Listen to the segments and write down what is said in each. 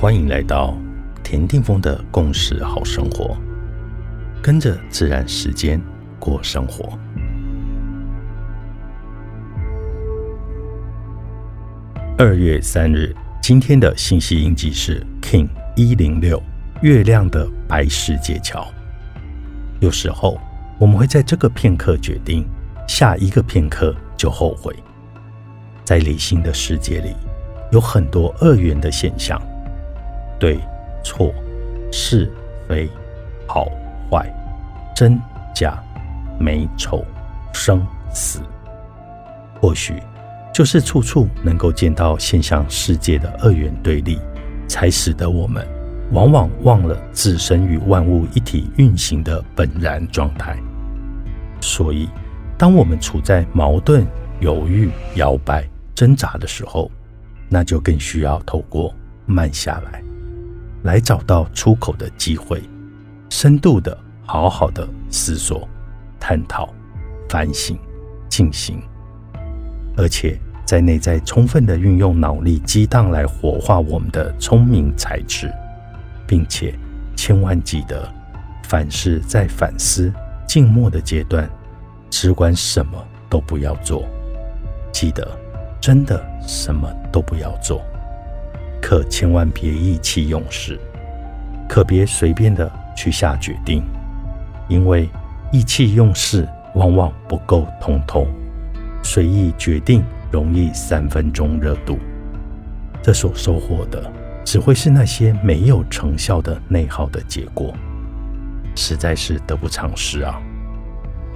欢迎来到田定峰的共识好生活，跟着自然时间过生活。二月三日，今天的信息印记是 King 一零六月亮的白世界桥。有时候我们会在这个片刻决定，下一个片刻就后悔。在理性的世界里，有很多二元的现象。对错、是非、好坏、真假、美丑、生死，或许就是处处能够见到现象世界的二元对立，才使得我们往往忘了自身与万物一体运行的本然状态。所以，当我们处在矛盾、犹豫、摇摆、挣扎的时候，那就更需要透过慢下来。来找到出口的机会，深度的、好好的思索、探讨、反省、进行，而且在内在充分的运用脑力激荡来活化我们的聪明才智，并且千万记得，凡事在反思、静默的阶段，只管什么都不要做。记得，真的什么都不要做。可千万别意气用事，可别随便的去下决定，因为意气用事往往不够通透，随意决定容易三分钟热度，这所收获的只会是那些没有成效的内耗的结果，实在是得不偿失啊！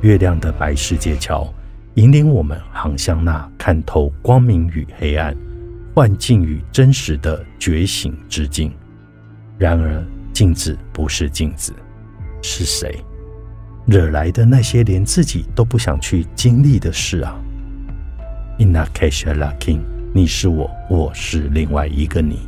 月亮的白世界桥引领我们航向那看透光明与黑暗。幻境与真实的觉醒之境。然而，镜子不是镜子，是谁惹来的那些连自己都不想去经历的事啊？Inna Kesha Lakin，你是我，我是另外一个你。